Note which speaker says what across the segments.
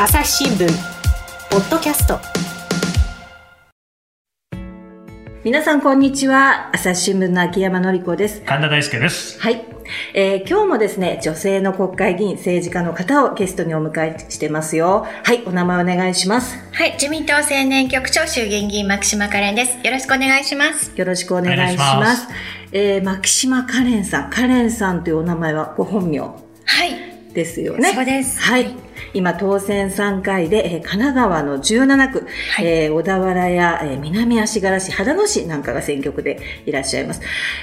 Speaker 1: 朝日新聞ポッドキャスト。
Speaker 2: 皆さんこんにちは。朝日新聞の秋山紀子です。
Speaker 3: 神田大輔です。
Speaker 2: はい、えー、今日もですね女性の国会議員政治家の方をゲストにお迎えしてますよ。はいお名前お願いします。
Speaker 4: はい自民党青年局長衆議院議員牧島かれんです。よろしくお願いします。
Speaker 2: よろしくお願いします。えー、牧島かれんさん。かれんさんというお名前はご本名
Speaker 4: はい。
Speaker 2: ですよね。
Speaker 4: そうです。
Speaker 2: はい今当選3回で、えー、神奈川の17区、はい、えー、小田原や、えー、南足柄市、秦野市なんかが選挙区でいらっしゃいます。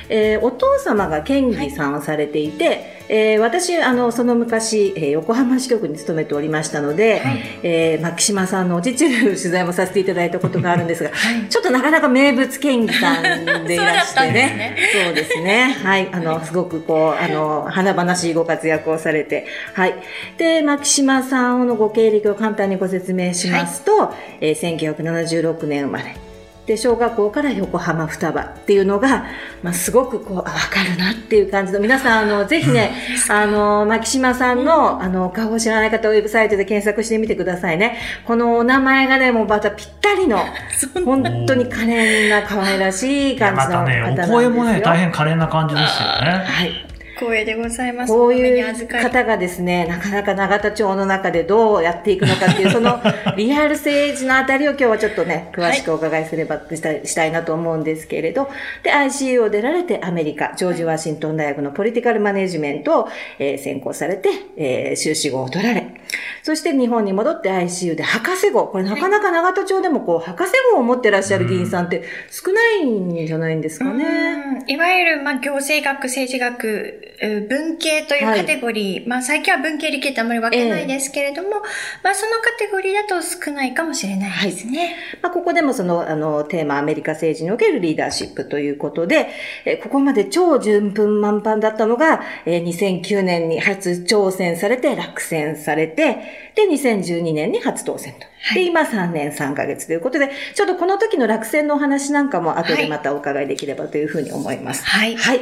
Speaker 2: えー、お父様が県議さんをされていて、はい、えー、私、あの、その昔、えー、横浜支局に勤めておりましたので、はい、えー、牧島さんのお父の取材もさせていただいたことがあるんですが、はい、ちょっとなかなか名物県議さんでいらしてね。そうですね。はい。あの、すごくこう、あの、華々しいご活躍をされて、はい。で、牧島さんのご経歴を簡単にご説明しますと、はい、えー、1976年生まれ。で小学校から横浜双葉っていうのが、まあ、すごくこう分かるなっていう感じの皆さんあのぜひねあの牧島さんのあの顔を知らない方ウェブサイトで検索してみてくださいね。このお名前がねもうまたぴったりの本当に可憐な可愛らしい感じの方なんですよ、
Speaker 3: またね、お声もね大変可憐な感じですよね。
Speaker 2: はい
Speaker 4: 光栄でございます。
Speaker 2: こういう方がですね、なかなか永田町の中でどうやっていくのかっていう、その リアル政治のあたりを今日はちょっとね、詳しくお伺いすればしたい,、したいなと思うんですけれど、で、ICU を出られてアメリカ、ジョージ・ワシントン大学のポリティカルマネジメントを、えー、専攻されて、えー、修士号を取られ、そして日本に戻って ICU で博士号、これなかなか永田町でもこう、博士号を持ってらっしゃる議員さんって少ないんじゃないんですかね。
Speaker 4: いわゆる、まあ、行政学、政治学、文系というカテゴリー、はい、まあ最近は文系理系ってあんまり分けないですけれども、えー、まあそのカテゴリーだと少ないかもしれないですね。はい、
Speaker 2: まあここでもそのあのテーマアメリカ政治におけるリーダーシップということで、えここまで超順風満帆だったのが、えー、2009年に初挑戦されて落選されて、で2012年に初当選と。で、今3年3ヶ月ということで、ちょっとこの時の落選のお話なんかも後でまたお伺いできればというふうに思います。
Speaker 4: はい。
Speaker 2: はい。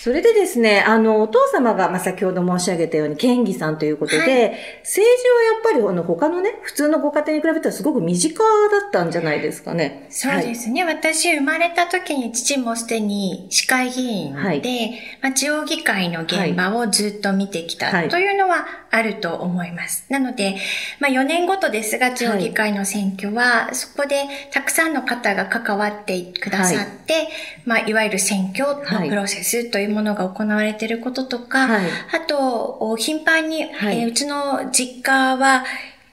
Speaker 2: それでですね、あの、お父様が、まあ、先ほど申し上げたように、県議さんということで、はい、政治はやっぱり、あの、他のね、普通のご家庭に比べたらすごく身近だったんじゃないですかね。
Speaker 4: そうですね。はい、私、生まれた時に父もすでに市会議員で、はい、まあ、地方議会の現場をずっと見てきたというのはあると思います。なので、まあ、4年ごとですが、地方議会の選挙は、そこでたくさんの方が関わってくださって、はい。まあ、いわゆる選挙のプロセスというものが行われていることとか、はい、あと、頻繁に、はい、えー、うちの実家は、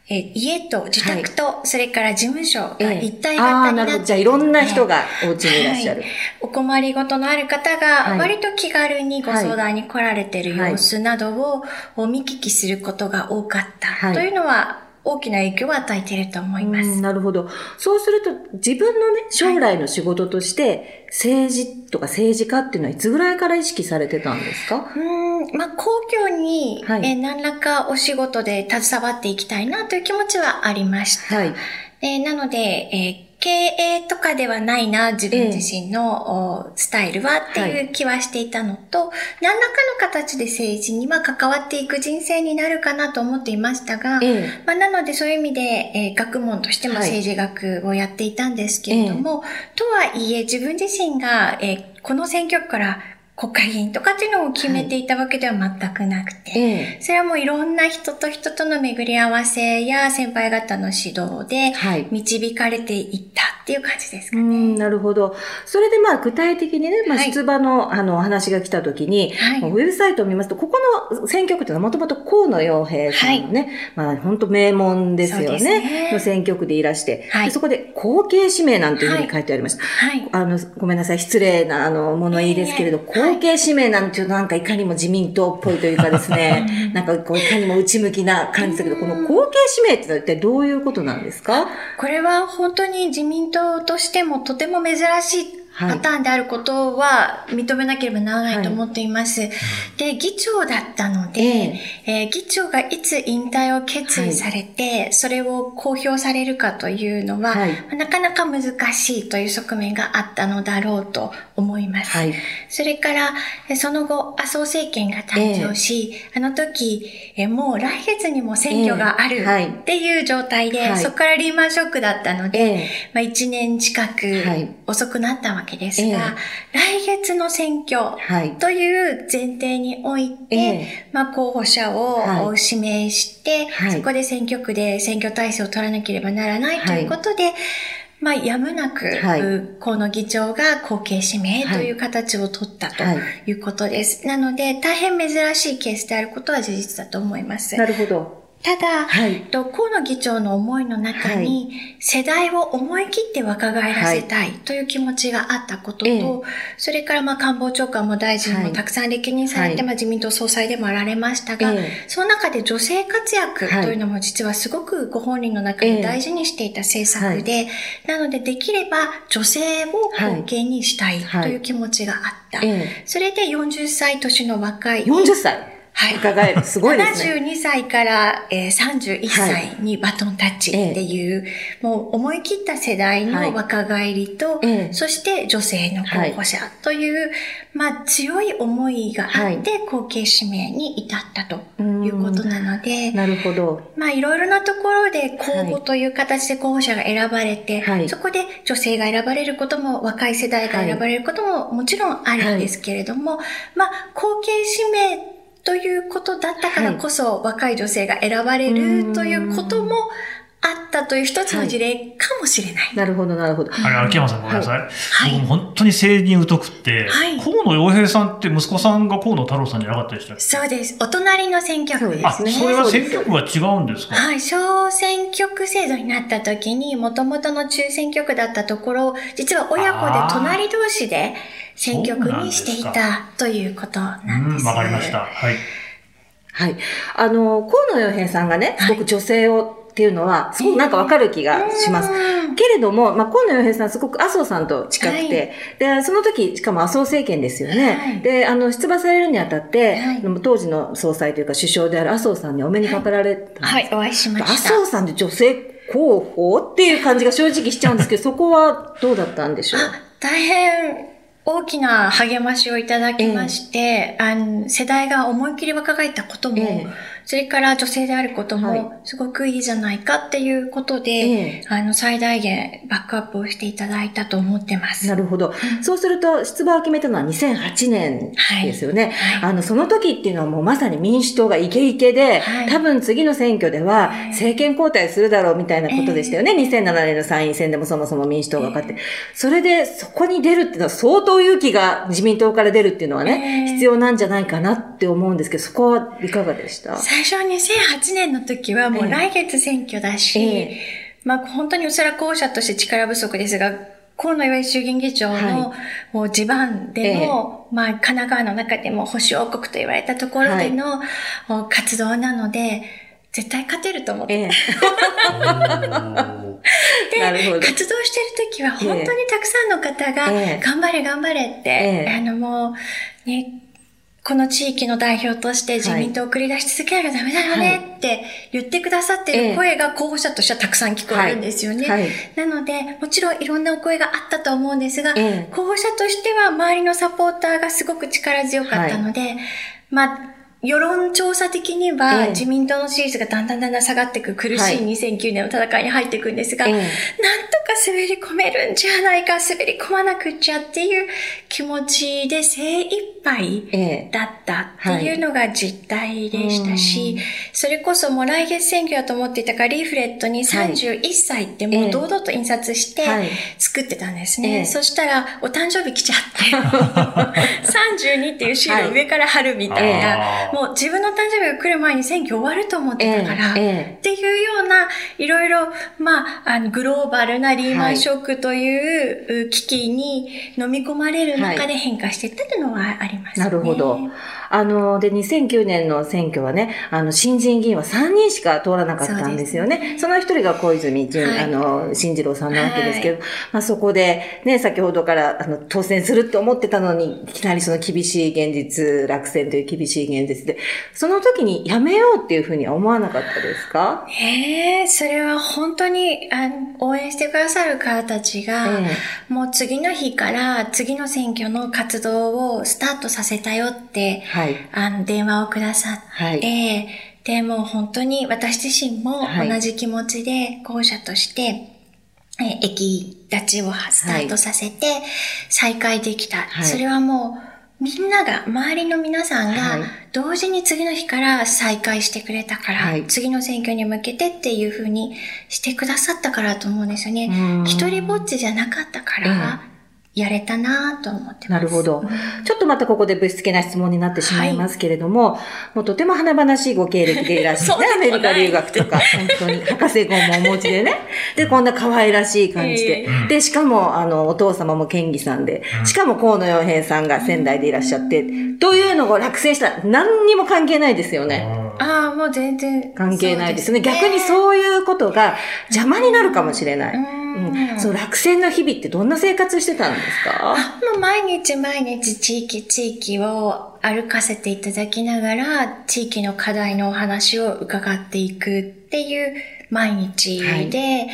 Speaker 4: えー、家と自宅と、はい、それから事務所が一体型になって、え
Speaker 2: ー、じゃあいろんな人がお家にいらっしゃる。はい、
Speaker 4: お困りごとのある方が、割と気軽にご相談に来られている様子などを、見聞きすることが多かったというのは、大きな影響を与えていると思います。
Speaker 2: なるほど。そうすると、自分のね、将来の仕事として、政治とか政治家っていうのは、いつぐらいから意識されてたんですか？
Speaker 4: うん、まあ、公共に、はい、え何らかお仕事で携わっていきたいなという気持ちはありました。はい。でなので、えー経営とかではないな、自分自身の、スタイルはっていう気はしていたのと、はい、何らかの形で政治には関わっていく人生になるかなと思っていましたが、まあ、なのでそういう意味で、えー、学問としても政治学をやっていたんですけれども、はい、とはいえ自分自身が、えー、この選挙区から国会議員とかっていうのを決めていたわけでは全くなくて、それはもういろんな人と人との巡り合わせや先輩方の指導で導かれていったっていう感じですかね。
Speaker 2: なるほど。それでまあ具体的にね、まあ、出馬の、はい、あの話が来た時に、はい、ウェブサイトを見ますと、ここの選挙区っていうのはもともと河野洋平さんのね、はい、まあ本当名門ですよね。ねの選挙区でいらして、はい、そこで後継指名なんていうふうに書いてありました。はい、あの、ごめんなさい、失礼なあの物言いですけれど、えー後継指名なんていうなんかいかにも自民党っぽいというかですね、なんかこういかにも内向きな感じだけど、この後継指名ってのは一体どういうことなんですか？
Speaker 4: これは本当に自民党としてもとても珍しいパターンであることは認めなければならないと思っています。はい、で、議長だったので、えー、えー、議長がいつ引退を決意されて、はい、それを公表されるかというのは、はい、なかなか難しいという側面があったのだろうと思います。それから、その後、麻生政権が誕生し、えー、あの時、えー、もう来月にも選挙があるっていう状態で、そこからリーマンショックだったので、まあ、1年近く遅くなったわけけですが、えー、来月の選挙という前提において、えー、まあ、候補者を指名して、はい、そこで選挙区で選挙体制を取らなければならないということで、はいまあ、やむなく、はい、河野議長が後継指名という形を取ったとい。うことです。はい、なので、大変珍しいケースであることは事実だと思います。
Speaker 2: なるほど。
Speaker 4: ただ、はい、河野議長の思いの中に、世代を思い切って若返らせたいという気持ちがあったことと、はい、それからまあ官房長官も大臣もたくさん歴任されて、はい、まあ自民党総裁でもあられましたが、その中で女性活躍というのも実はすごくご本人の中で大事にしていた政策で、なのでできれば女性を後継にしたいという気持ちがあった。それで40歳年の若い。
Speaker 2: 40歳？はい。伺える。すごいです
Speaker 4: ね。72歳から、えー、31歳にバトンタッチっていう、はい、もう思い切った世代の若返りと、はい、そして女性の候補者という、はい、まあ強い思いがあって、後継指名に至ったということなので、
Speaker 2: なるほど。
Speaker 4: まあいろいろなところで公募という形で候補者が選ばれて、そこで女性が選ばれることも、若い世代が選ばれることももちろんあるんですけれども、まあ後継指名ということだったからこそ、若い女性が選ばれるということも、あったという一つの事例かもしれない。はい、
Speaker 2: なるほど、なるほど。
Speaker 3: あれ、秋山さんごめんなさい。はい、僕本当に政治に疎くって、はい、河野洋平さんって息子さんが河野太郎さんじゃなかったでしたっけ？
Speaker 4: そうです。お隣の選挙区ですね。あ、そ
Speaker 3: れは選挙区が違うんですか？
Speaker 4: はい。小選挙区制度になった時に、もともとの中選挙区だったところ、実は親子で隣同士で、選挙区にしていたということなんです。
Speaker 3: わかりました。はい。
Speaker 2: はい。あの、河野洋平さんがね、すごく女性を、っていうのは、すごくなんかわかる気がします。けれども、まあ、河野洋平さんすごく麻生さんと近くて、はい、で、その時、しかも麻生政権ですよね。はい、で、あの、出馬されるにあたって、はい、当時の総裁というか首相である麻生さんにお目にかかられたんです
Speaker 4: はい、お会いしました。
Speaker 2: 麻生さんで女性候補っていう感じが正直しちゃうんですけど、そこはどうだったんでしょう？
Speaker 4: 大変大きな励ましをいただきまして、えあの世代が思いっきり若返ったことも、えそれから女性であることも、すごくいいじゃないかっていうことで、はい、あの、最大限バックアップをしていただいたと思ってます。
Speaker 2: なるほど。うん、そうすると、出馬を決めたのは2008年ですよね。はい。はい、あの、その時っていうのはもうまさに民主党がイケイケで、多分次の選挙では政権交代するだろうみたいなことでしたよね。えー、2007年の参院選でもそもそも民主党が勝って。それで、そこに出るっていうのは相当勇気が自民党から出るっていうのはね、必要なんじゃないかなって思うんですけど、そこはいかがでした？
Speaker 4: 最初2008年の時はもう来月選挙だし、ええ、まあ本当にうすら候補者として力不足ですが、河野岩井衆議院議長の、もう地盤での、まあ神奈川の中でも保守王国と言われたところでの、活動なので、絶対勝てると思って。ええ、で、活動してる時は本当にたくさんの方が、頑張れ頑張れって、あのもう、ね、この地域の代表として自民党を繰り出し続けなきゃダメだよねって言ってくださってる声が候補者としてはたくさん聞こえるんですよね。はい。はい、なので、もちろんいろんなお声があったと思うんですが、候補者としては周りのサポーターがすごく力強かったので、まあ、世論調査的には、自民党の支持率がだんだんだんだん下がっていく苦しい2009年の戦いに入っていくんですが、なんとか滑り込めるんじゃないか、滑り込まなくちゃっていう気持ちで精一杯だったっていうのが実態でしたし、それこそもう来月選挙だと思っていたから、リーフレットに31歳ってもう堂々と印刷して作ってたんですね。そしたら、お誕生日来ちゃって、32っていうシールを上から貼るみたいな、もう自分の誕生日が来る前に選挙終わると思ってたから、っていうような、いろいろ、まあ、あの、グローバルなリーマンショックという危機に飲み込まれる中で変化していったというのはありますね。
Speaker 2: なるほど。あの、で、2009年の選挙はね、あの、新人議員は3人しか通らなかったんですよね。そ、ね、の一人が小泉純、はい、あの、新次郎さんなわけですけど、はい、まあそこで、ね、先ほどからあの当選するって思ってたのに、いきなりその厳しい現実、落選という厳しい現実で、その時にやめようっていうふうには思わなかったですか？
Speaker 4: へえ、それは本当にあ応援してくださる方たちが、えー、もう次の日から次の選挙の活動をスタートさせたよって、はい、あの電話をくださって、はい、で、も本当に私自身も同じ気持ちで候補者として、え駅立ちをスタートさせて再開できた。はい、それはもうみんなが、周りの皆さんが同時に次の日から再開してくれたから、はい、次の選挙に向けてっていうふうにしてくださったからと思うんですよね。一人ぼっちじゃなかったから、やれたなと思ってます。
Speaker 2: なるほど。ちょっとまたここでぶしつけな質問になってしまいますけれども、はい、もうとても華々しいご経歴でいらっしゃる、ね、アメリカ留学とか、本当に博士号もお持ちでね。で、こんな可愛らしい感じで。えー、で、しかも、あの、お父様も県議さんで、しかも河野洋平さんが仙台でいらっしゃって、というのを落選したら何にも関係ないですよね。
Speaker 4: ああ、もう全然。
Speaker 2: 関係ないですね。すね逆にそういうことが邪魔になるかもしれない。うん。うん、そう、落選の日々ってどんな生活してたんですか？
Speaker 4: もう毎日毎日地域地域を歩かせていただきながら、地域の課題のお話を伺っていくっていう毎日で、はい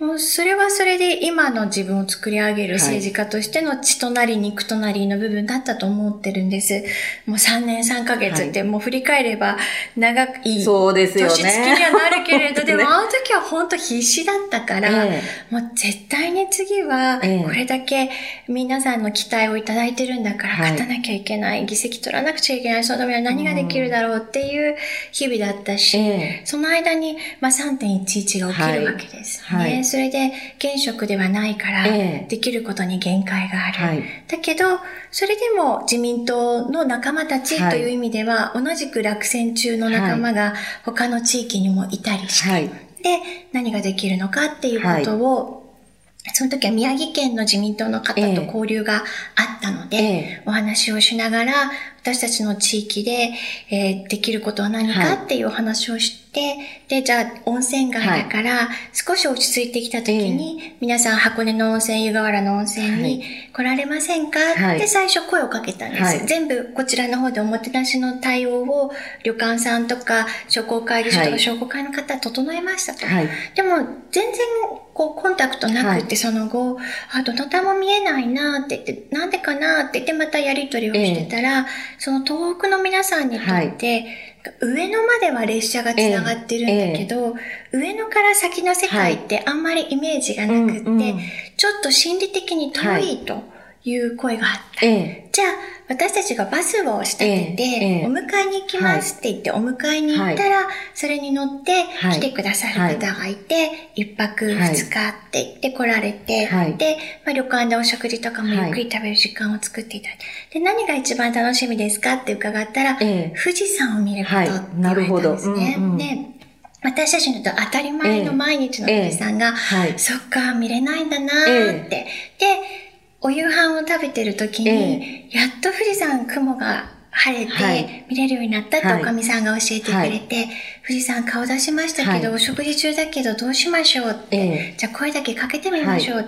Speaker 4: もうそれはそれで今の自分を作り上げる政治家としての血となり肉となりの部分だったと思ってるんです。もう3年3ヶ月ってもう振り返れば長くいい。
Speaker 2: そうですよね。年
Speaker 4: 月にはなるけれど、でもあの時は本当必死だったから、えもう絶対に次はこれだけ皆さんの期待をいただいてるんだから勝たなきゃいけない、議席取らなくちゃいけない、そのためには何ができるだろうっていう日々だったし、えその間にまあ3.11が起きるわけですね。はいそれで現職ではないから、できることに限界がある。はい、だけど、それでも自民党の仲間たちという意味では、はい、同じく落選中の仲間が他の地域にもいたりして、はい、で、何ができるのかっていうことを、その時は宮城県の自民党の方と交流があったので、え。お話をしながら、私たちの地域で、えー、できることは何かっていうお話をして、で、じゃあ温泉街だから、少し落ち着いてきた時に、皆さん箱根の温泉、湯河原の温泉に来られませんか、って最初声をかけたんです。全部こちらの方でおもてなしの対応を旅館さんとか商工会議所とか商工会の方整えましたと。でも全然こうコンタクトなくて、その後、あ、どなたも見えないなって言って、なんでかなって言ってまたやりとりをしてたら、その東北の皆さんにとって、上野までは列車が繋がってるんだけど、えー、上野から先の世界ってあんまりイメージがなくって、はい。うんうん、ちょっと心理的に遠いという声があった。えー、じゃあ、私たちがバスを仕立てて、お迎えに行きますって言って、お迎えに行ったら、それに乗って来てくださる方がいて、一泊二日って言って来られて、で、まあ、旅館でお食事とかもゆっくり食べる時間を作っていただいて、で、何が一番楽しみですかって伺ったら、富士山を見ることって言われたんですね。で私たちのと当たり前の毎日の富士山が、そっか、見れないんだなーって。で、お夕飯を食べてる時に、えー、やっと富士山雲が晴れて見れるようになったっておかみさんが教えてくれて、はい、富士山顔出しましたけど、はい、お食事中だけどどうしましょうって、えー、じゃあ声だけかけてみましょう、はい、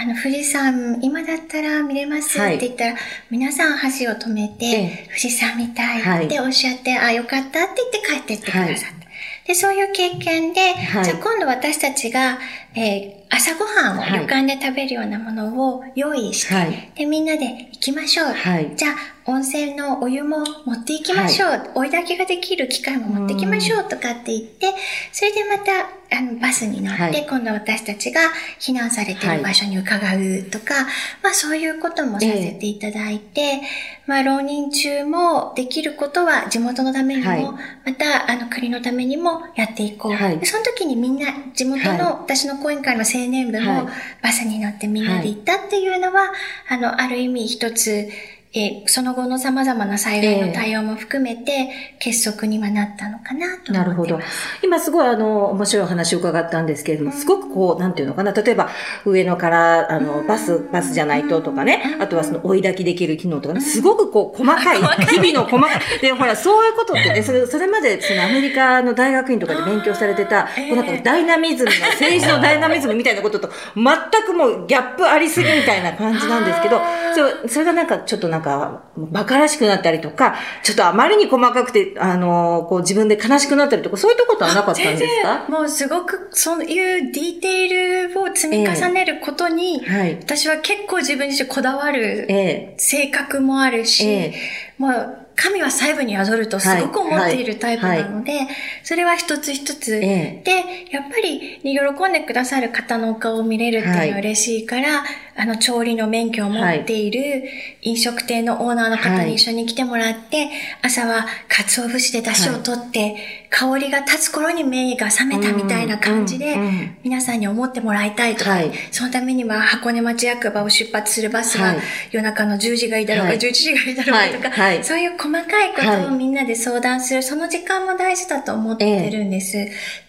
Speaker 4: あの富士山今だったら見れますって言ったら、皆さん箸を止めて、えー、富士山見たいっておっしゃって、あ、よかったって言って帰ってってくださった。で、そういう経験で、じゃあ今度私たちが、えー朝ごはんを旅館で食べるようなものを用意して、はい、で、みんなで行きましょう。はい、じゃあ、温泉のお湯も持っていきましょう。はい、追い炊きができる機械も持ってきましょうとかって言って、それでまた、あの、バスに乗って、今度私たちが避難されてい。る場所に伺うとか、まあそういうこともさせていただいて、えー、まあ浪人中もできることは地元のためにも、またあの国のためにもやっていこう。その時にみんな地元の私の講演会の青年部もバスに乗ってみんなで行ったっていうのは、はい、あの、ある意味一つ、えその後の様々な災害の対応も含めて、結束にはなったのかなと思ってます。なるほど。
Speaker 2: 今すごいあの、面白い話を伺ったんですけれども、すごくこう、なんていうのかな、例えば上野から、あの、バス、バスじゃないととかね、あとはその追い焚きできる機能とかね、すごくこう、細かい、日々の細かい、で、ほら、そういうことってね、それ、それまでそのアメリカの大学院とかで勉強されてた、こうなんかダイナミズムの、政治のダイナミズムみたいなことと、全くもうギャップありすぎみたいな感じなんですけど、そそれがなんかちょっとなんか、馬鹿らしくなったりとか、ちょっとあまりに細かくて、あの、こう自分で悲しくなったりとか、そういうことはなかったんですか？
Speaker 4: もうすごくそういうディテールを積み重ねることに、えーはい、私は結構自分自身こだわる性格もあるし、えー、もう神は細部に宿るとすごく思っているタイプなので、はい。はい、それは一つ一つ、えで、やっぱり喜んでくださる方のお顔を見れるっていうのは嬉しいから、あの、調理の免許を持っている飲食店のオーナーの方に一緒に来てもらって、朝は鰹節で出汁を取って、香りが立つ頃に目が覚めたみたいな感じで、皆さんに思ってもらいたいとか、そのためには箱根町役場を出発するバスが夜中の10時がいいだろうが、11時がいいだろうかとか、そういう細かいことをみんなで相談する、その時間も大事だと思ってるんです。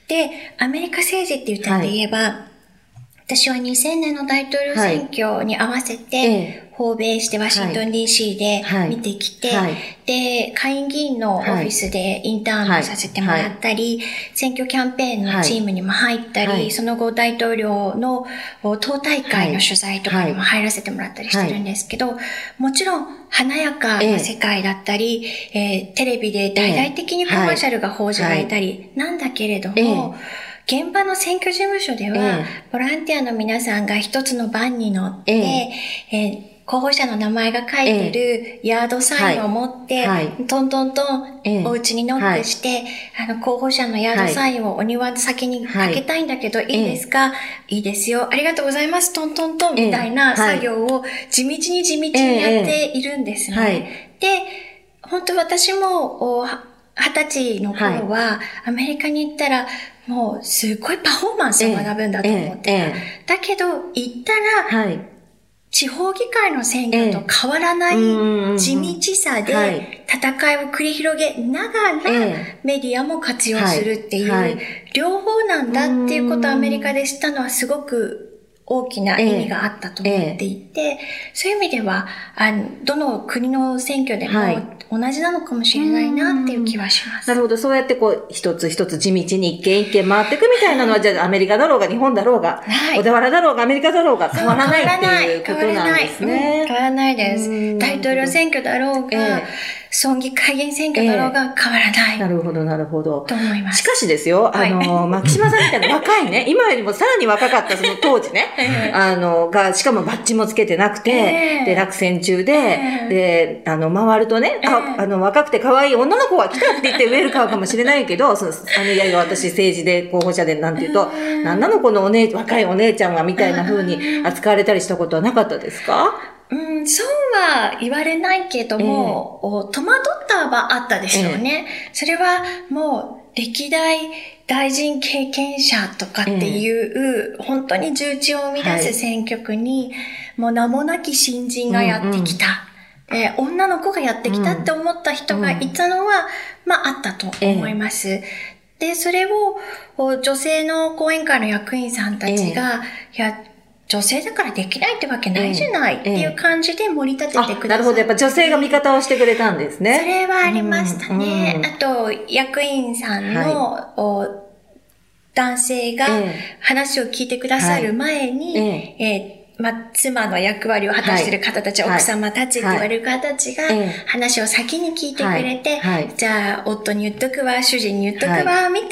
Speaker 4: で、アメリカ政治っていう点で言えば、私は2000年の大統領選挙に合わせて、訪米してワシントン DC で見てきて、で、下院議員のオフィスでインターンもさせてもらったり、選挙キャンペーンのチームにも入ったり、その後大統領の党大会の取材とかにも入らせてもらったりしてるんですけど、もちろん華やかな世界だったり、えー、テレビで大々的にコマーシャルが報じられたり、なんだけれども、現場の選挙事務所では、ボランティアの皆さんが一つの番に乗って、えー候補者の名前が書いてるヤードサインを持って、はい、トントントン、お家にノックして、あの、候補者のヤードサインをお庭の先にかけたいんだけど、い。いですか、いいですよ。ありがとうございます。トントントンみたいな作業を地道に地道にやっているんですね。で、本当私も、二十歳の頃は、アメリカに行ったら、もう、すごいパフォーマンスを学ぶんだと思ってた。だけど、行ったら、地方議会の選挙と変わらない地道さで戦いを繰り広げながらメディアも活用するっていう両方なんだっていうことをアメリカで知ったのはすごく大きな意味があったと思っていて、そういう意味では、あの、どの国の選挙でも同じなのかもしれないなっていう気はします。
Speaker 2: なるほど。そうやってこう、一つ一つ地道に一軒一軒回っていくみたいなのは、じゃあアメリカだろうが日本だろうが、はい、小田原だろうがアメリカだろうが変わらないっていうことなんですね。
Speaker 4: 変わらないです。大統領選挙だろうが、えー村議会議員選挙だろうが変わらない。
Speaker 2: なるほど、なるほど。
Speaker 4: と思います。
Speaker 2: しかしですよ、あの、牧島さんみたいな若いね、今よりもさらに若かったその当時ね、あの、が、しかもバッジもつけてなくて、で、落選中で、で、あの、回るとね、あ、あの、若くて可愛い女の子が来たって言ってウェルカーかもしれないけど、その、あの、いやいや、私政治で候補者でなんて言うと、なんなのこのお姉、若いお姉ちゃんがみたいな風に扱われたりしたことはなかったですか？
Speaker 4: うん、そうは言われないけども、えー、戸惑ったはあったでしょうね。えー、それはもう歴代大臣経験者とかっていう、えー、本当に重鎮を生み出す選挙区に、はい、もう名もなき新人がやってきた。うんうん、えー、女の子がやってきたって思った人がいたのは、うん、まああったと思います。で、それを女性の講演会の役員さんたちがやっ女性だからできないってわけないじゃないっていう感じで盛り立ててくださって、
Speaker 2: なるほど。やっぱ女性が味方をしてくれたんですね。
Speaker 4: それはありましたね。うんうん、あと、役員さんの、はい、男性が話を聞いてくださる前に、はい、えーまあ、妻の役割を果たしている方たち、はい、奥様たちって言われる方たちが、話を先に聞いてくれて、はい。はい、じゃあ、夫に言っとくわ、主人に言っとくわ、みたい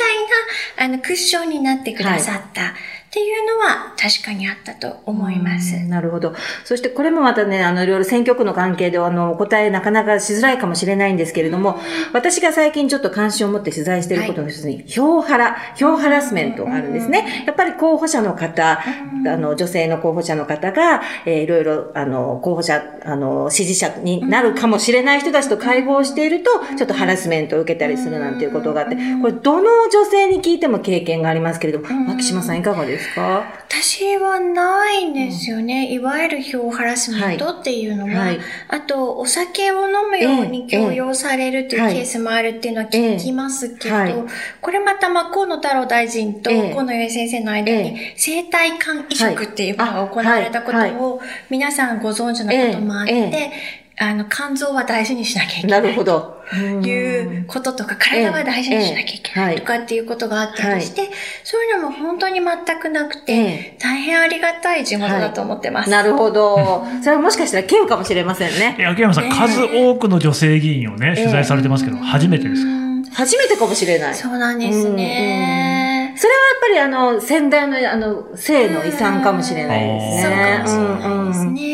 Speaker 4: な、あの、クッションになってくださった。っていうのは確かにあったと思います。
Speaker 2: なるほど。そしてこれもまたね、あの、いろいろ選挙区の関係で、あの、お答えなかなかしづらいかもしれないんですけれども、私が最近ちょっと関心を持って取材していることの一つに、はい、票ハラ、票ハラスメントがあるんですね。やっぱり候補者の方、あの、女性の候補者の方が、えー、いろいろ、あの、候補者、あの、支持者になるかもしれない人たちと会合していると、ちょっとハラスメントを受けたりするなんていうことがあって、これ、どの女性に聞いても経験がありますけれども、牧島さんいかがですですか？
Speaker 4: 私はないんですよね。うん、いわゆる票ハラスメントっていうのは、はい、あと、お酒を飲むように強要されるというケースもあるっていうのは聞きますけど、はい、これまた、ま、河野太郎大臣と河野由先生の間に、生体肝移植っていうものが行われたことを、皆さんご存知のこともあって、あの、肝臓は大事にしなきゃいけない。
Speaker 2: なるほど。
Speaker 4: いうこととか、体は大事にしなきゃいけないとかっていうことがあったりして、そういうのも本当に全くなくて、大変ありがたい地元だと思ってます。
Speaker 2: なるほど。それはもしかしたら稀有かもしれませんね。
Speaker 3: 秋山さん、数多くの女性議員をね、取材されてますけど、初めてですか？
Speaker 2: 初めてかもしれない。
Speaker 4: そうなんですね。
Speaker 2: それはやっぱりあの、先代のあの、性の遺産かもしれないです
Speaker 4: ね。そうかもしれないです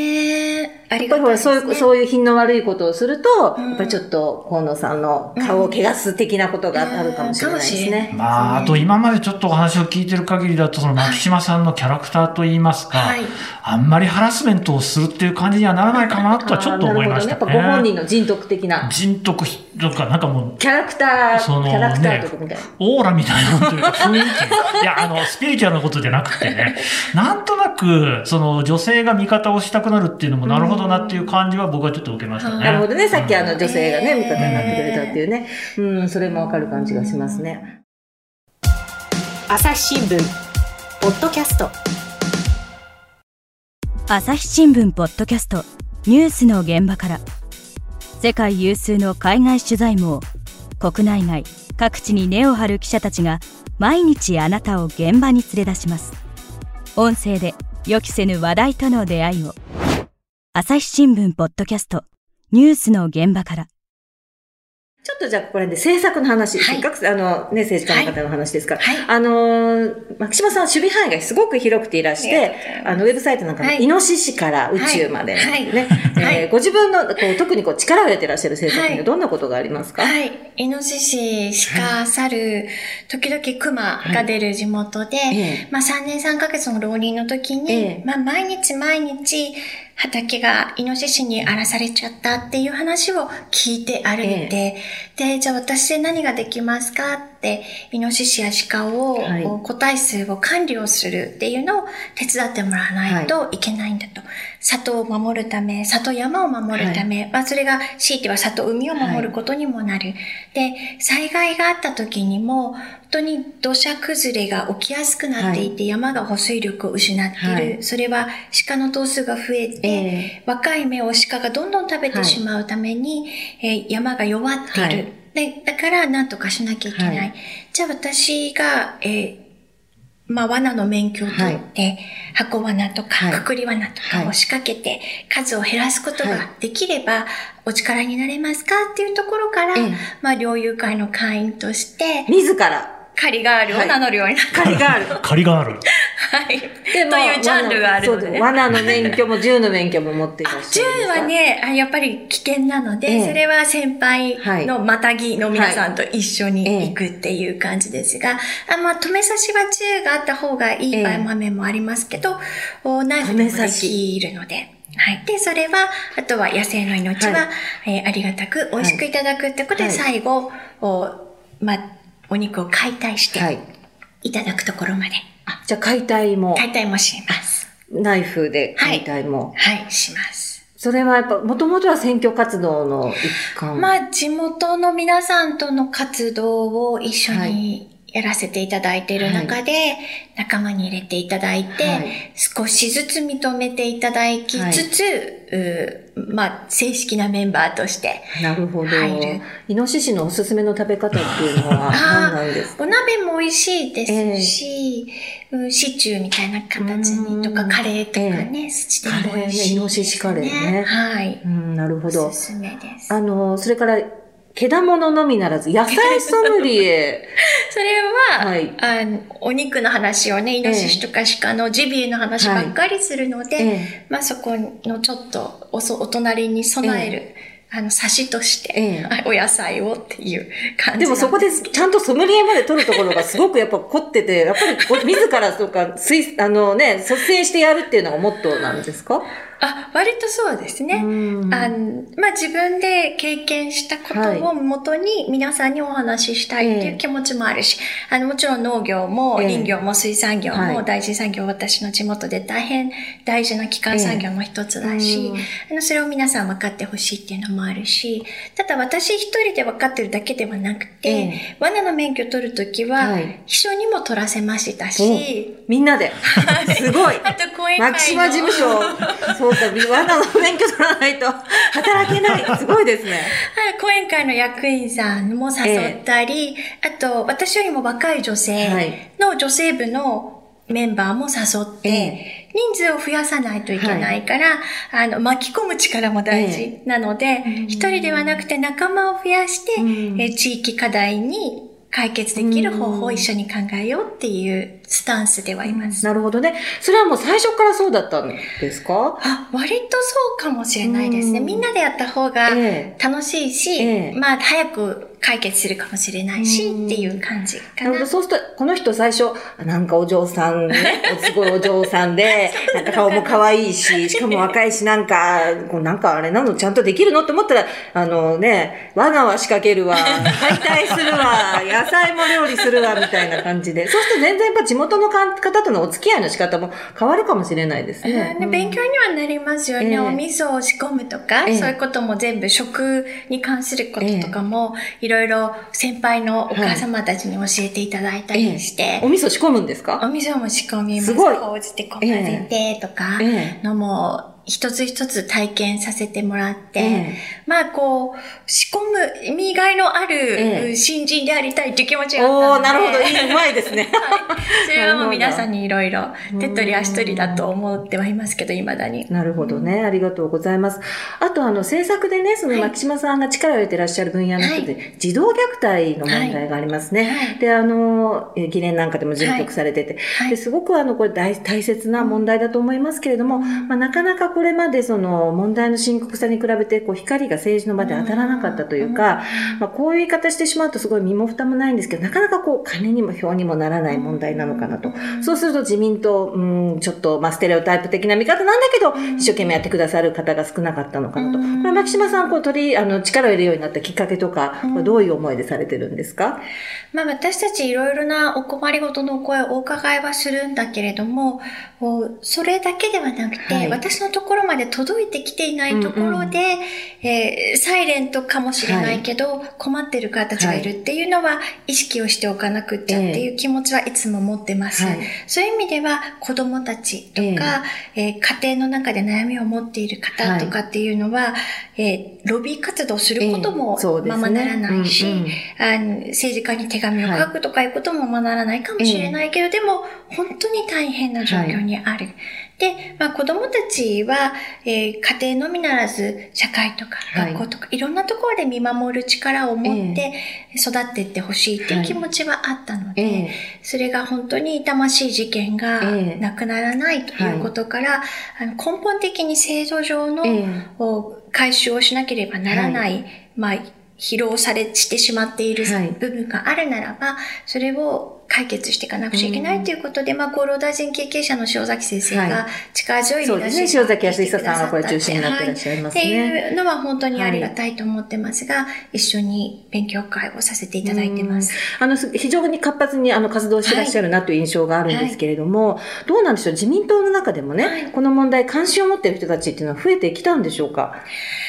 Speaker 4: ね。
Speaker 2: ありがたい、ね、そういう、そういう品の悪いことをすると、うん、やっぱりちょっと河野さんの顔を汚す的なことがあるかもしれないですね。
Speaker 3: うん、まあ、あと今までちょっとお話を聞いてる限りだと、その牧島さんのキャラクターといいますか、はい、あんまりハラスメントをするっていう感じにはならないかなとはちょっと思いましたね。
Speaker 2: ねやっぱご本人の人徳的な。
Speaker 3: 人徳とか、なんかもう。
Speaker 2: キャラクター、その、ね、キャラクターとかみたいな。
Speaker 3: オーラみたいなというか雰囲気。いや、あの、スピリチュアルなことじゃなくてね、なんとなく、その女性が味方をしたくなるっていうのもなるほどなっていう感じは僕はちょっと受けましたね。
Speaker 2: なるほどね。さっきあの女性がね、味方になってくれたっていうね。うん、それもわかる感じがしますね。
Speaker 1: 朝日新聞、ポッドキャスト。
Speaker 5: 朝日新聞ポッドキャスト、ニュースの現場から。世界有数の海外取材網、国内外、各地に根を張る記者たちが、毎日あなたを現場に連れ出します。音声で予期せぬ話題との出会いを。朝日新聞ポッドキャストニュースの現場から。
Speaker 2: ちょっとじゃあこれで政策の話、はい、せっかくあのね、政治家の方の話ですから、はい、あの、牧島さん守備範囲がすごく広くていらして、あの、ウェブサイトなんか、はい、イノシシから宇宙まで、ね、えー、ご自分のこう特にこう力を入れていらっしゃる政策にはどんなことがありますか？
Speaker 4: はい。イノシシ、鹿、猿、時々熊が出る地元で、まあ3年3ヶ月の浪人の時に、まあ毎日毎日、畑がイノシシに荒らされちゃったっていう話を聞いて歩いて、で、じゃあ私で何ができますかって、イノシシや鹿を、はい、個体数を管理をするっていうのを手伝ってもらわないとい。けないんだと。はい、里を守るため、里山を守るため、はい、まあそれが強いては里海を守ることにもなる。で、災害があった時にも、当に土砂崩れが起きやすくなっていて、はい、山が保水力を失っている、はい、それは鹿の頭数が増えて、えー、若い芽を鹿がどんどん食べてしまうために、はい、えー、山が弱っている。でだから何とかしなきゃいけない。じゃあ私が、えーまあ、罠の免許を取って、箱罠とか、くくり罠とかを仕掛けて、数を減らすことができれば、お力になれますかっていうところから、まあ、猟友会の会員として、
Speaker 2: 自ら
Speaker 4: カリガールを名乗るようになった。
Speaker 2: カリガール。
Speaker 3: カリガール。
Speaker 4: はい。でも、というジャンルがあるので、ね。
Speaker 2: 罠の免許も銃の免許も持っていらっしゃる
Speaker 4: 銃はねあ、やっぱり危険なので、ええ、それは先輩のまたぎの皆さんと一緒に行くっていう感じですが、あまあ、止め刺しは銃があった方がいい場面もありますけど、え、ナイフでもできるので。はい。で、それは、あとは野生の命は、はい、えー、ありがたく美味しくいただくってことで、はい、最後、おまあ、お肉を解体して、いただくところまで。
Speaker 2: あ、じゃあ解体も。
Speaker 4: 解体もします。
Speaker 2: ナイフで解体も。
Speaker 4: はい、はい、します。
Speaker 2: それはやっぱ、もともとは選挙活動の一環
Speaker 4: まあ、地元の皆さんとの活動を一緒にやらせていただいている中で、仲間に入れていただいて、はい、少しずつ認めていただきつつ、はい、まあ、正式なメンバーとして
Speaker 2: なるほど。イノシシのおすすめの食べ方っていうのは何なんですか？お
Speaker 4: 鍋も美味しいですし、えー、シチューみたいな形にとか、カレーとかね、
Speaker 2: しても美味しい、ね、イノシシカレーね。
Speaker 4: はい。
Speaker 2: うん、なるほど。
Speaker 4: おすすめです。
Speaker 2: あの、それから、けだもののみならず、野菜ソムリエ。
Speaker 4: それは、はい、あの、お肉の話をね、イノシシとか鹿のジビエの話ばっかりするので、えまあそこのちょっとおそお隣に備える、えあの、差しとして、ええ、お野菜をっていう感じ
Speaker 2: で。でもそこでちゃんとソムリエまで取るところがすごくやっぱ凝ってて、やっぱり自らとか、あのね、率先してやるっていうのがモットーなんですか？
Speaker 4: あ、割とそうですね。あのまあ、自分で経験したことをもとに皆さんにお話ししたいっていう気持ちもあるし、あの、もちろん農業も林業も水産業も大事産業、私の地元で大変大事な基幹産業の一つだし、あの、それを皆さん分かってほしいっていうのもあるし、ただ私一人で分かってるだけではなくて、罠の免許取るときは、秘書にも取らせましたし、
Speaker 2: みんなで。すごい。
Speaker 4: あと講演会
Speaker 2: 牧島事務所、そうか、罠の免許取らないと。働けない。すごいですね。
Speaker 4: はい、講演会の役員さんも誘ったり、あと、私よりも若い女性の女性部のメンバーも誘って、人数を増やさないといけないから、あの、巻き込む力も大事なので、一人ではなくて仲間を増やして、え地域課題に解決できる方法を一緒に考えようっていうスタンスではいます。
Speaker 2: なるほどね。それはもう最初からそうだったんですか？
Speaker 4: あ、割とそうかもしれないですね。みんなでやった方が楽しいし、ええ、まあ早く解決するかもしれないし、っていう感じかな。なるほど。
Speaker 2: そうすると、この人最初、なんかお嬢さんね、すごいお嬢さんで、なんか顔も可愛いし、しかも若いし、なんか、こうなんかあれなのちゃんとできるのって思ったら、あのね、罠は仕掛けるわ、解体するわ、野菜も料理するわ、みたいな感じで。そうすると全然やっぱ地元の方とのお付き合いの仕方も変わるかもしれないですね。
Speaker 4: ね勉強にはなりますよね。えー、お味噌を仕込むとか、えー、そういうことも全部食に関することとかも、いろいろ先輩のお母様たちに教えていただいたりして。
Speaker 2: はい、お味噌仕込むんですか？
Speaker 4: お味噌も仕込みます。すごい。こうじてこぜてとかのも、一つ一つ体験させてもらって、ええ、まあこう、仕込む、意味がいのある新人でありたいっていう気持ちがあったので、お
Speaker 2: なるほど、いい、うまいですね。
Speaker 4: はい。それはもう皆さんにいろいろ、手っ取り足取りだと思ってはいますけど、未だに。
Speaker 2: なるほどね。ありがとうございます。あと、あの、制作でね、その、牧島さんが力を入れてらっしゃる分野の一つで、はい、児童虐待の問題がありますね。はい、で、あの、議連なんかでも尽力されてて、はい、ですごくあの、これ大大切な問題だと思いますけれども、まあ、なかなかこれまでその問題の深刻さに比べてこう光が政治の場で当たらなかったというか、まあ、こういう言い方してしまうとすごい身も蓋もないんですけど、なかなかこう金にも票にもならない問題なのかなと。そうすると自民党、うん、ちょっとまあステレオタイプ的な見方なんだけど、一生懸命やってくださる方が少なかったのかなと。これ牧島さん、こう取り、あの、力を入れるようになったきっかけとか、どういう思いでされてるんですか？
Speaker 4: まあ私たちいろいろなお困りごとの声をお伺いはするんだけれども、それだけではなくて、はい、私のところまで届いてきていないところで、うんうん、えー、サイレントかもしれないけど、はい、困ってる方たちがいるっていうのは意識をしておかなくっちゃっていう気持ちはいつも持ってます。はい、そういう意味では子供たちとか、えー、家庭の中で悩みを持っている方とかっていうのは、えー、ロビー活動することもままならないし、あの政治家に手紙を書くとかいうこともままならないかもしれないけど、でも本当に大変な状況にある。で、まあ、子供たちは、えー、家庭のみならず、社会とか学校とか、はい、いろんなところで見守る力を持って育っていってほしいっていう気持ちはあったので、はい、それが本当に痛ましい事件がなくならないということから、あの根本的に制度上の、回収をしなければならない、まあ、疲労され、してしまっている部分があるならば、それを解決していかなくちゃいけないということで、まあ、厚労大臣経験者の塩崎先生が力強いリーダーシ
Speaker 2: ップを、ね、塩崎康久さんはこれ中心になってらっしゃいますね、
Speaker 4: はい。っていうのは本当にありがたいと思ってますが、はい、一緒に勉強会をさせていただいてます。
Speaker 2: あの、非常に活発にあの活動してらっしゃるなという印象があるんですけれども、はい、どうなんでしょう？自民党の中でもね、この問題関心を持っている人たちっていうのは増えてきたんでしょうか？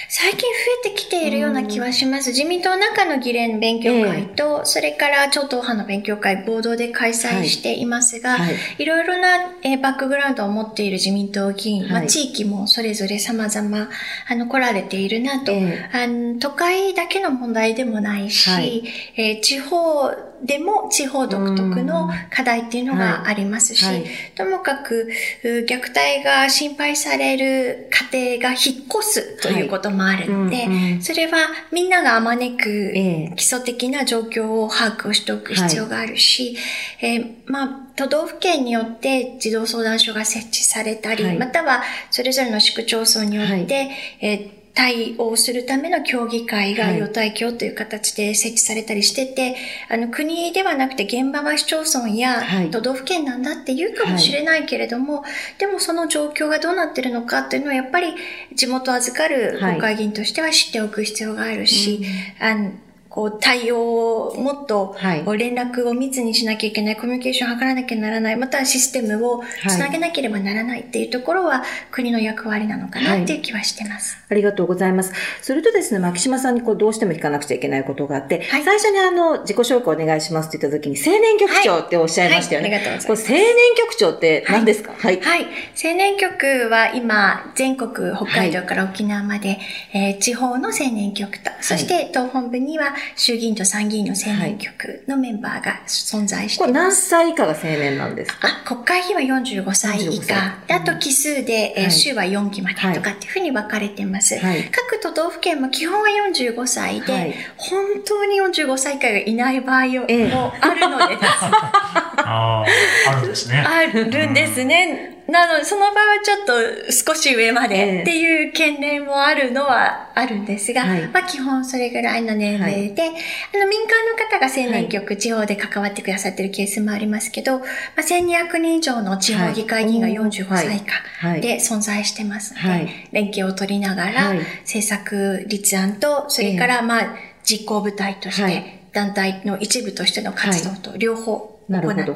Speaker 4: 最近増えてきているような気はします。自民党の中の議連勉強会と、えー、それから超党派の勉強会、合同で開催していますが、はい。はい、いろいろな、えー、バックグラウンドを持っている自民党議員、はい、まあ、地域もそれぞれ様々、あの、来られているなと、えー、あの都会だけの問題でもないし、はい、えー、地方でも地方独特の課題っていうのがありますし、はい。はい、ともかく虐待が心配される家庭が引っ越すということもあるので、はい。うんうん、それはみんながあまねく基礎的な状況を把握をしておく必要があるし、えー、まあ、都道府県によって児童相談所が設置されたり、またはそれぞれの市区町村によって、えー対応するための協議会が与対協という形で設置されたりしてて、はい、あの国ではなくて現場は市町村や都道府県なんだって言うかもしれないけれども、はい、でもその状況がどうなってるのかっていうのはやっぱり地元預かる国会議員としては知っておく必要があるし、はい、あのこう、対応をもっと、連絡を密にしなきゃいけない、コミュニケーションを図らなきゃならない、またはシステムをつなげなければならないっていうところは、国の役割なのかなっていう気はしてます、
Speaker 2: はい。ありがとうございます。それとですね、牧島さんにこう、どうしても聞かなくちゃいけないことがあって、はい、最初にあの、自己紹介お願いしますって言った時に、青年局長っておっしゃいましたよね。
Speaker 4: はい、ありがとうございます。
Speaker 2: これ青年局長って何ですか？
Speaker 4: はい。はい。青年局は今、全国、北海道から沖縄まで、えー、地方の青年局と、そして党本部には衆議院と参参議院の青年局のメンバーが存在しています。これ
Speaker 2: 何歳以下が青年なんですか？
Speaker 4: あ、国会費は45歳以下。であと奇数で、えー、州は4期までとかっていうふうに分かれてます。はい、各都道府県も基本は45歳で、はい、本当に45歳以下がいない場合もあるので、
Speaker 3: ああ、あるんですね。
Speaker 4: あるんですね。なので、その場合はちょっと少し上までっていう懸念もあるのはあるんですが、はい、まあ基本それぐらいの年齢で、はい、あの民間の方が青年局、地方で関わってくださってるケースもありますけど、まあ、1200人以上の地方議会議員が45歳以下で存在してますので、連携を取りながら、政策立案と、それからまあ実行部隊として、団体の一部としての活動と両方なるほど。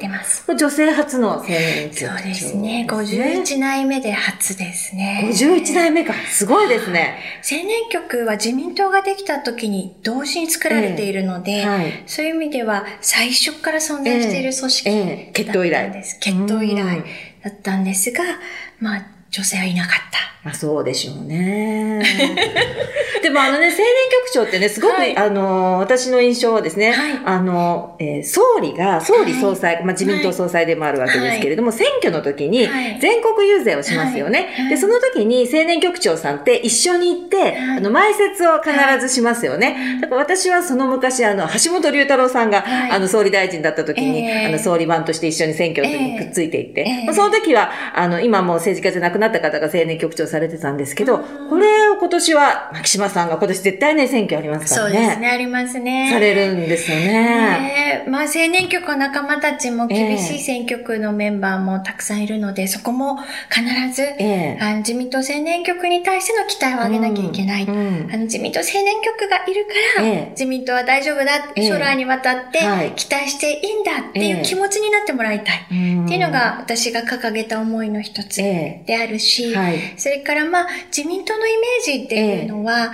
Speaker 2: 女性初の青年
Speaker 4: そうですね。51代目で初ですね。
Speaker 2: 51代目か。すごいですね。
Speaker 4: 青年局は自民党ができた時に同時に作られているので、えーはい、そういう意味では最初から存在している組織だったんです。えー、
Speaker 2: 決闘以来。
Speaker 4: 決闘以来だったんですが、まあ、女性はいなかった。
Speaker 2: あそうでしょうね。でもあのね、青年局長ってね、すごく、はい、あの、私の印象はですね、はい、あの、えー、総理が、総理総裁、はい、まあ自民党総裁でもあるわけですけれども、選挙の時に全国遊説をしますよね。で、その時に青年局長さんって一緒に行って、あの、前説を必ずしますよね。だから私はその昔、あの、橋本龍太郎さんが、あの、総理大臣だった時に、えー、あの、総理版として一緒に選挙の時にくっついていって、えー、まあ、その時は、あの、今もう政治家じゃなくなった方が青年局長されてたんですけど、これを今年は、牧島さんが今年絶対ね、選挙ありますから
Speaker 4: ね。そうですね、ありますね。
Speaker 2: されるんですよね。
Speaker 4: ねまあ、青年局仲間たちも厳しい選挙区のメンバーもたくさんいるので、えー、そこも必ず、えー、あの自民党青年局に対しての期待を上げなきゃいけない。うんうん、あの自民党青年局がいるから、えー、自民党は大丈夫だ、将来にわたって期待していいんだっていう気持ちになってもらいたい。っていうのが私が掲げた思いの一つであるし、はい、それからまあ自民党のイメージっていうのは、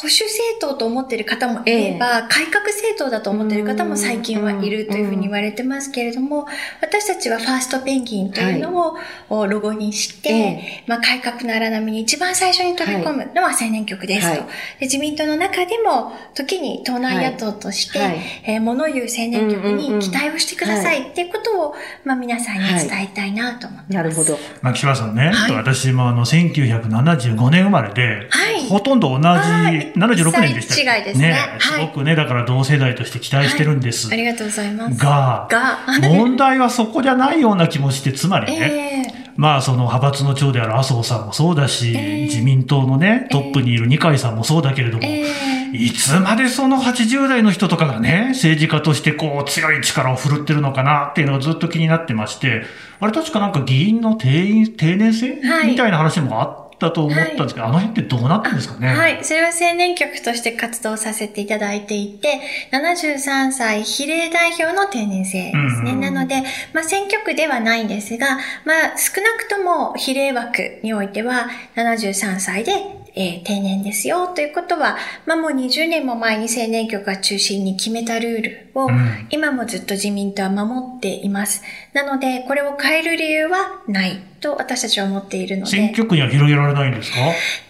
Speaker 4: 保守政党と思っている方もいれば、えー、改革政党だと思っている方も最近はいるというふうに言われてますけれども、私たちはファーストペンギンというのをロゴにして、はい、まあ、改革の荒波に一番最初に飛び込むのは青年局ですと。はい、で自民党の中でも、時に党内野党として、はい、えー、物言う青年局に期待をしてくださいっていうことを、まあ、皆さんに伝えたいなと思ってます。なるほど。
Speaker 3: 牧島さんね、私もあの1975年生まれで、ほとんど同じ76年でした
Speaker 4: 違いですね。ね
Speaker 3: すごくね、だから同世代として期待してるんです。
Speaker 4: はい、ありがとうございます。
Speaker 3: が、が。問題はそこじゃないような気もして、つまりね、えー、まあその派閥の長である麻生さんもそうだし、えー、自民党のね、トップにいる二階さんもそうだけれども、えー、いつまでその80代の人とかがね、政治家としてこう強い力を振るってるのかなっていうのがずっと気になってまして、あれ確かなんか議員の定定年制、はい、みたいな話もあって、だと思ったんですけど、はい、あの辺ってどうなってるんですかね？
Speaker 4: はい。それは青年局として活動させていただいていて、73歳比例代表の定年制ですね。うんうん、なので、まあ、選挙区ではないんですが、まあ、少なくとも比例枠においては、73歳でえー、定年ですよということは、まあもう20年も前に青年局が中心に決めたルールを、今もずっと自民党は守っています。なので、これを変える理由はないと私たちは思っているので。
Speaker 3: 選挙区には広げられないんですか？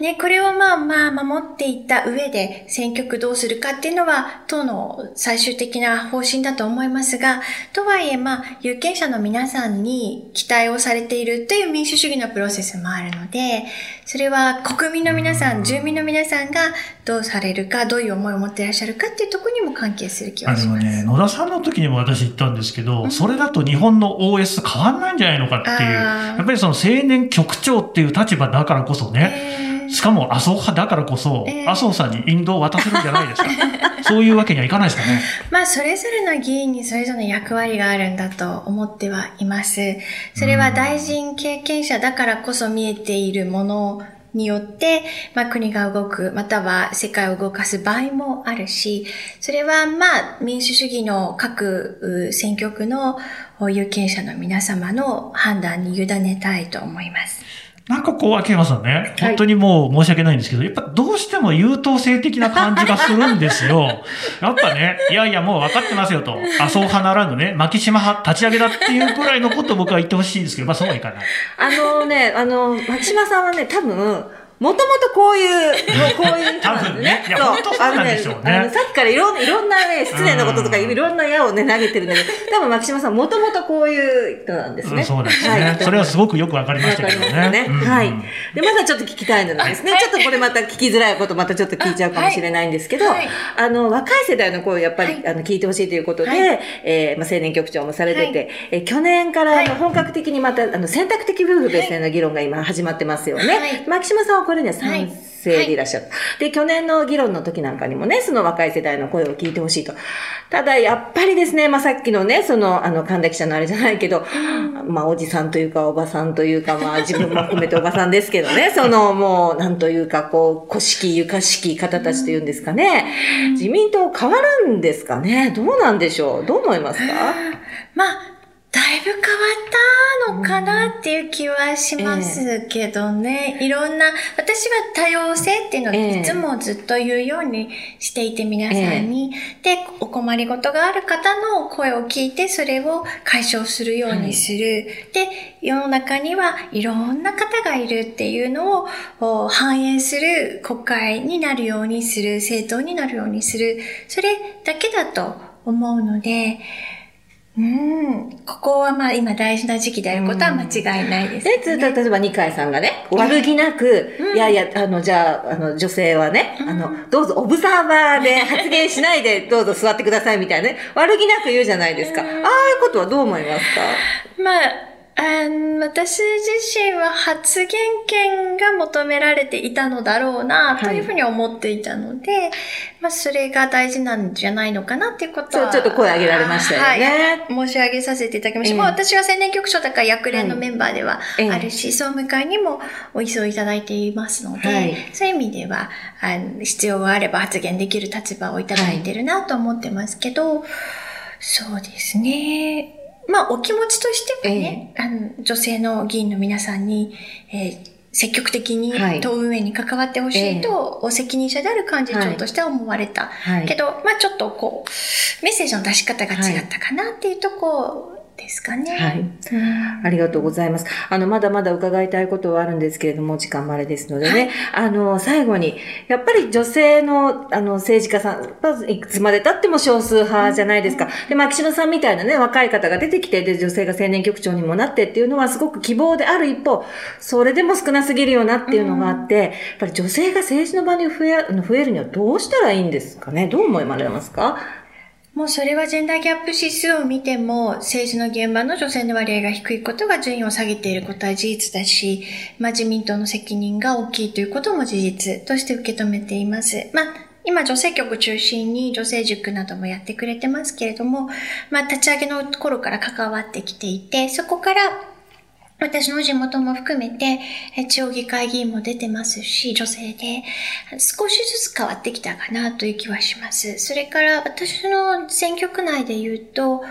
Speaker 4: ね、これをまあまあ守っていった上で選挙区どうするかっていうのは党の最終的な方針だと思いますが、とはいえまあ有権者の皆さんに期待をされているという民主主義のプロセスもあるので、それは国民の皆さん、住民の皆さんがどうされるか、どういう思いを持っていらっしゃるかっていうところにも関係する気がします。あ
Speaker 3: のね、野田さんの時にも私言ったんですけど、うん、それだと日本の OS 変わんないんじゃないのかっていう、やっぱりその青年局長っていう立場だからこそね、しかも麻生派だからこそ、麻生さんに引導を渡せるんじゃないですか。そういうわけにはいかないですかね。
Speaker 4: まあ、それぞれの議員にそれぞれの役割があるんだと思ってはいます。それは大臣経験者だからこそ見えているものによって、まあ、国が動く、または世界を動かす場合もあるし、それはまあ民主主義の各選挙区の有権者の皆様の判断に委ねたいと思います。
Speaker 3: なんかこう、秋山さんね、本当にもう申し訳ないんですけど、やっぱどうしても優等生的な感じがするんですよ。やっぱね、いやいやもう分かってますよと、麻生派ならぬね、牧島派立ち上げだっていうくらいのことを僕は言ってほしいんですけど、まあそうはいかない。
Speaker 2: あのね、あの、牧島さんはね、多分、もともとこういう、こういう
Speaker 3: 多分ね。いや、本当そうなんでしょうね。
Speaker 2: さっきからいろんな、いろんなね、失礼なこととか、いろんな矢をね、投げてるんだけど、多分、牧島さん、もともとこういう人なんですね。
Speaker 3: そうですね。それはすごくよくわかりましたけどね。
Speaker 2: はい。で、まだちょっと聞きたいのですね。ちょっとこれまた聞きづらいこと、またちょっと聞いちゃうかもしれないんですけど、あの、若い世代の声をやっぱり、あの、聞いてほしいということで、えまあ、青年局長もされてて、え去年から、本格的にまた、あの、選択的夫婦別姓の議論が今始まってますよね。牧島さんはこれね、賛成でいらっしゃる。はい、で、去年の議論の時なんかにもね、その若い世代の声を聞いてほしいと。ただ、やっぱりですね、まあ、さっきのね、その、あの、神田記者のあれじゃないけど、まあ、おじさんというか、おばさんというか、まあ、自分も含めておばさんですけどね、その、もう、なんというか、こう、古式、床式方たちというんですかね、自民党変わるんですかね？どうなんでしょう？どう思いますか？
Speaker 4: まあ、だいぶ変わったのかなっていう気はしますけどね。えー、いろんな、私は多様性っていうのをいつもずっと言うようにしていて皆さんに、えー、で、お困りごとがある方の声を聞いてそれを解消するようにする。はい、で、世の中にはいろんな方がいるっていうのを反映する国会になるようにする、政党になるようにする。それだけだと思うので、うん。ここはまあ今大事な時期であることは間違いないです、ね、
Speaker 2: で、例えば二階さんがね、悪気なく、うん、いやいや、あの、じゃあ、あの、女性はね、うん、あの、どうぞオブザーバーで 発言しないで、どうぞ座ってくださいみたいなね、悪気なく言うじゃないですか。ああいうことはどう思いますか？
Speaker 4: まあ、私自身は発言権が求められていたのだろうな、というふうに思っていたので、はい、まあ、それが大事なんじゃないのかなっていうことは。
Speaker 2: ちょっと声上げられましたよね。
Speaker 4: はい、申し上げさせていただきました。えー、まあ、私は青年局長だから役連のメンバーではあるし、はい、総務会にもお急いただいていますので、はい、そういう意味では、あの必要があれば発言できる立場をいただいてるなと思ってますけど、そうですね。まあ、お気持ちとしてはね、えー、あの、女性の議員の皆さんに、えー、積極的に党運営に関わってほしいと、お責任者である幹事長としては思われた。はい、けど、まあちょっとこう、メッセージの出し方が違ったかなっていうとこですかね。
Speaker 2: はい。ありがとうございます。あの、まだまだ伺いたいことはあるんですけれども、時間もあれですのでね、はい、あの、最後に、やっぱり女性の、あの、政治家さん、いくつまで経っても少数派じゃないですか。で、牧島さんみたいなね、若い方が出てきて、で、女性が青年局長にもなってっていうのはすごく希望である一方、それでも少なすぎるよなっていうのがあって、やっぱり女性が政治の場に増え、増えるにはどうしたらいいんですかね？どう思いまれますか？
Speaker 4: もうそれはジェンダーギャップ指数を見ても、政治の現場の女性の割合が低いことが順位を下げていることは事実だし、まあ自民党の責任が大きいということも事実として受け止めています。まあ今、女性局中心に女性塾などもやってくれてますけれども、まあ、立ち上げの頃から関わってきていて、そこから私の地元も含めて、地方議会議員も出てますし、女性で、少しずつ変わってきたかなという気はします。それから私の選挙区内で言うと、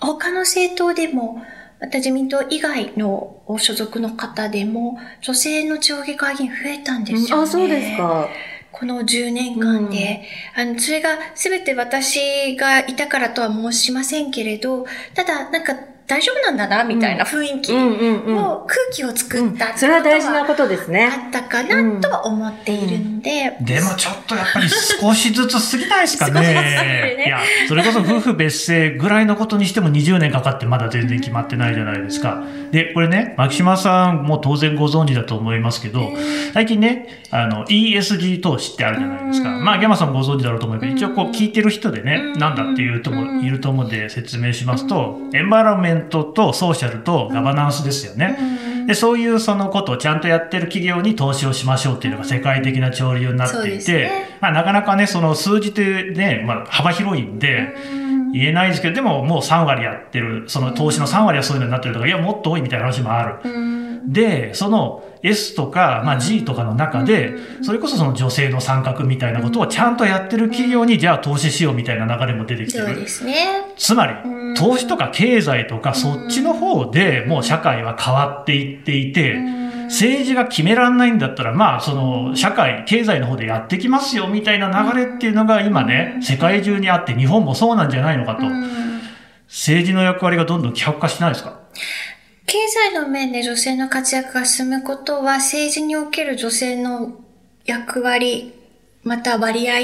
Speaker 4: 他の政党でも、また自民党以外の所属の方でも、女性の地方議会議員増えたんですよね。
Speaker 2: あ、そうですか。
Speaker 4: この10年間で、うん、あの、それが全て私がいたからとは申しませんけれど、ただ、なんか大丈夫なんだな、みたいな雰囲気の空気を作った
Speaker 2: ってそれは大事なことですね。
Speaker 4: あったかなとは思っているんで。
Speaker 3: でもちょっとやっぱり少しずつ過ぎないですかね。ねい。や、それこそ夫婦別姓ぐらいのことにしても20年かかってまだ全然決まってないじゃないですか。で、これね、牧島さんも当然ご存知だと思いますけど、最近ね、あの、ESG 投資ってあるじゃないですか。まあ、ギャマさんもご存知だろうと思うけど、一応こう聞いてる人でね、なんだっていう人もいると思うんで説明しますと、エンバラメメントとソーシャルとガバナンスですよね。で、そういうそのことをちゃんとやってる企業に投資をしましょうっていうのが世界的な潮流になっていて、ね、まあなかなかね、その数字ってね、まあ幅広いんで、言えないですけど、でももう3割やってる、その投資の3割はそういうのになってるとか、いや、もっと多いみたいな話もある。で、その S とか、まあ、G とかの中で、それこそその女性の参画みたいなことをちゃんとやってる企業に、じゃあ投資しようみたいな流れも出てきてる。
Speaker 4: そうですね。
Speaker 3: つまり、投資とか経済とか、そっちの方でもう社会は変わっていっていて、政治が決めらんないんだったら、まあ、その、社会、経済の方でやってきますよ、みたいな流れっていうのが今ね、世界中にあって、日本もそうなんじゃないのかと。政治の役割がどんどん希薄化してないですか？
Speaker 4: 経済の面で女性の活躍が進むことは、政治における女性の役割、また割合、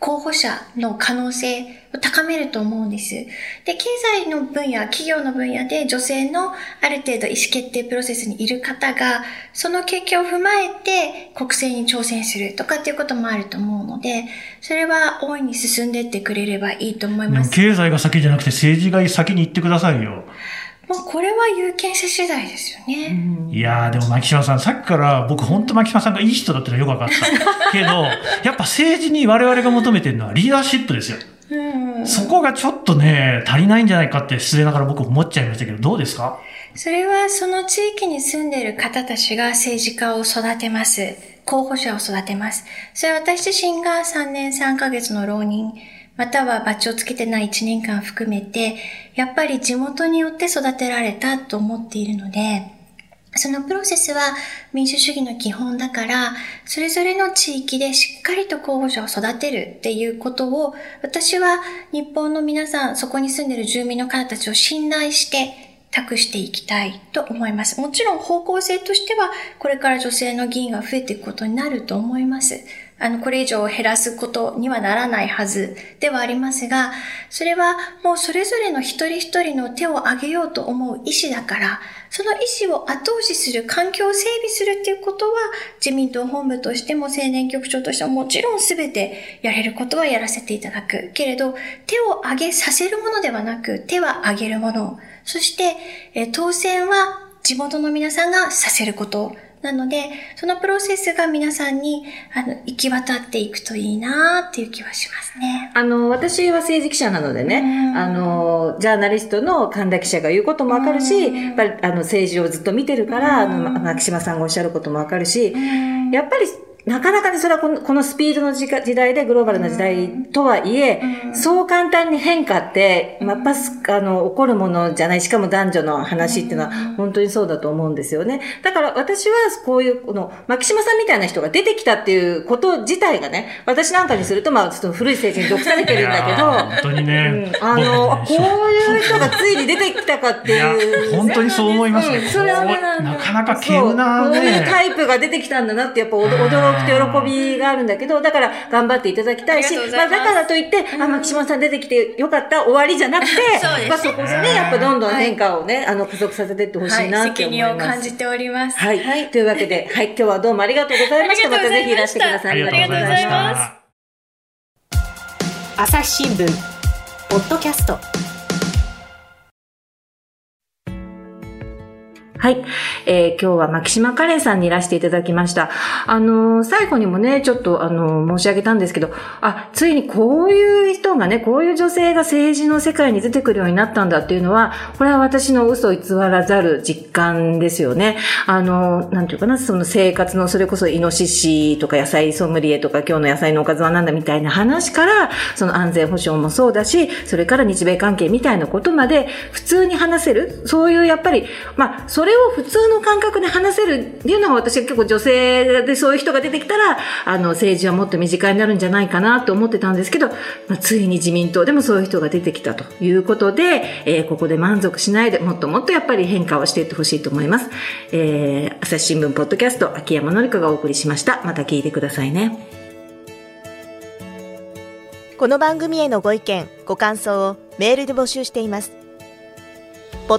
Speaker 4: 候補者の可能性を高めると思うんです。で、経済の分野、企業の分野で女性のある程度意思決定プロセスにいる方が、その経験を踏まえて国政に挑戦するとかっていうこともあると思うので、それは大いに進んでいってくれればいいと思います。
Speaker 3: 経済が先じゃなくて政治が先に行ってくださいよ。
Speaker 4: もうこれは有権者次第ですよね。
Speaker 3: いやー、でも牧島さん、さっきから僕本当牧島さんがいい人だったらよくわかった。けど、やっぱ政治に我々が求めてるのはリーダーシップですよ。そこがちょっとね、足りないんじゃないかって失礼ながら僕思っちゃいましたけど、どうですか？
Speaker 4: それはその地域に住んでいる方たちが政治家を育てます。候補者を育てます。それは私自身が3年3ヶ月の浪人、またはバッジをつけてない1年間含めて、やっぱり地元によって育てられたと思っているので、そのプロセスは民主主義の基本だから、それぞれの地域でしっかりと候補者を育てるっていうことを、私は日本の皆さん、そこに住んでいる住民の方たちを信頼して託していきたいと思います。もちろん方向性としては、これから女性の議員が増えていくことになると思います。あの、これ以上減らすことにはならないはずではありますが、それはもうそれぞれの一人一人の手を挙げようと思う意思だから、その意思を後押しする環境を整備するっていうことは、自民党本部としても青年局長としてももちろん全てやれることはやらせていただく。けれど、手を挙げさせるものではなく、手は挙げるもの。そして、え当選は地元の皆さんがさせること。なので、そのプロセスが皆さんに、あの、行き渡っていくといいなっていう気はしますね。
Speaker 2: あの、私は政治記者なのでね、あの、ジャーナリストの神田記者が言うこともわかるし、やっぱり、あの、政治をずっと見てるから、あの、牧島さんがおっしゃることもわかるし、やっぱり、なかなかにそれはこのこのスピードの時代でグローバルな時代とはいえ、うん、そう簡単に変化って、やっぱあの、起こるものじゃない、しかも男女の話っていうのは本当にそうだと思うんですよね。だから私はこういう、この、牧島さんみたいな人が出てきたっていうこと自体がね、私なんかにすると、まあ、ちょっと古い政治に毒されてるんだけど、
Speaker 3: 本当にね、
Speaker 2: うん、あの、こういう人がついに出てきたかってい
Speaker 3: う。本当にそう思いますね。それはね、なかなか稀有な、
Speaker 2: ね、こういうタイプが出てきたんだなってやっぱ驚くと喜びがあるんだけど、だから頑張っていただきたいし、まあだからといって、あ、牧島さん出てきてよかった、終わりじゃなくて、まあそこでね、やっぱどんどん変化をね、あの、加速させていってほしいなって思います。責任
Speaker 4: を感じております。
Speaker 2: はい。というわけで、はい、今日はどうも ありがとうございました。またぜひいらしてください。
Speaker 3: ありがとうございました。
Speaker 1: 朝日新聞、ポッドキャスト。
Speaker 2: はい。えー、今日は牧島カレンさんにいらしていただきました。あのー、最後にもね、ちょっと、あのー、申し上げたんですけど、あ、ついにこういう人がね、こういう女性が政治の世界に出てくるようになったんだっていうのは、これは私の嘘偽らざる実感ですよね。あの、なんていうかな、その生活の、それこそイノシシとか野菜ソムリエとか今日の野菜のおかずはなんだみたいな話から、その安全保障もそうだし、それから日米関係みたいなことまで普通に話せる、そういうやっぱり、まあ、それれを普通の感覚で話せるっていうのが私は結構女性でそういう人が出てきたら、あの、政治はもっと身近になるんじゃないかなと思ってたんですけど、まあ、ついに自民党でもそういう人が出てきたということで、えー、ここで満足しないで、もっともっとやっぱり変化をしていってほしいと思います。えー、朝日新聞ポッドキャスト、秋山のりかがお送りしました。また聞いてくださいね。
Speaker 6: この番組へのご意見、ご感想をメールで募集しています。ポ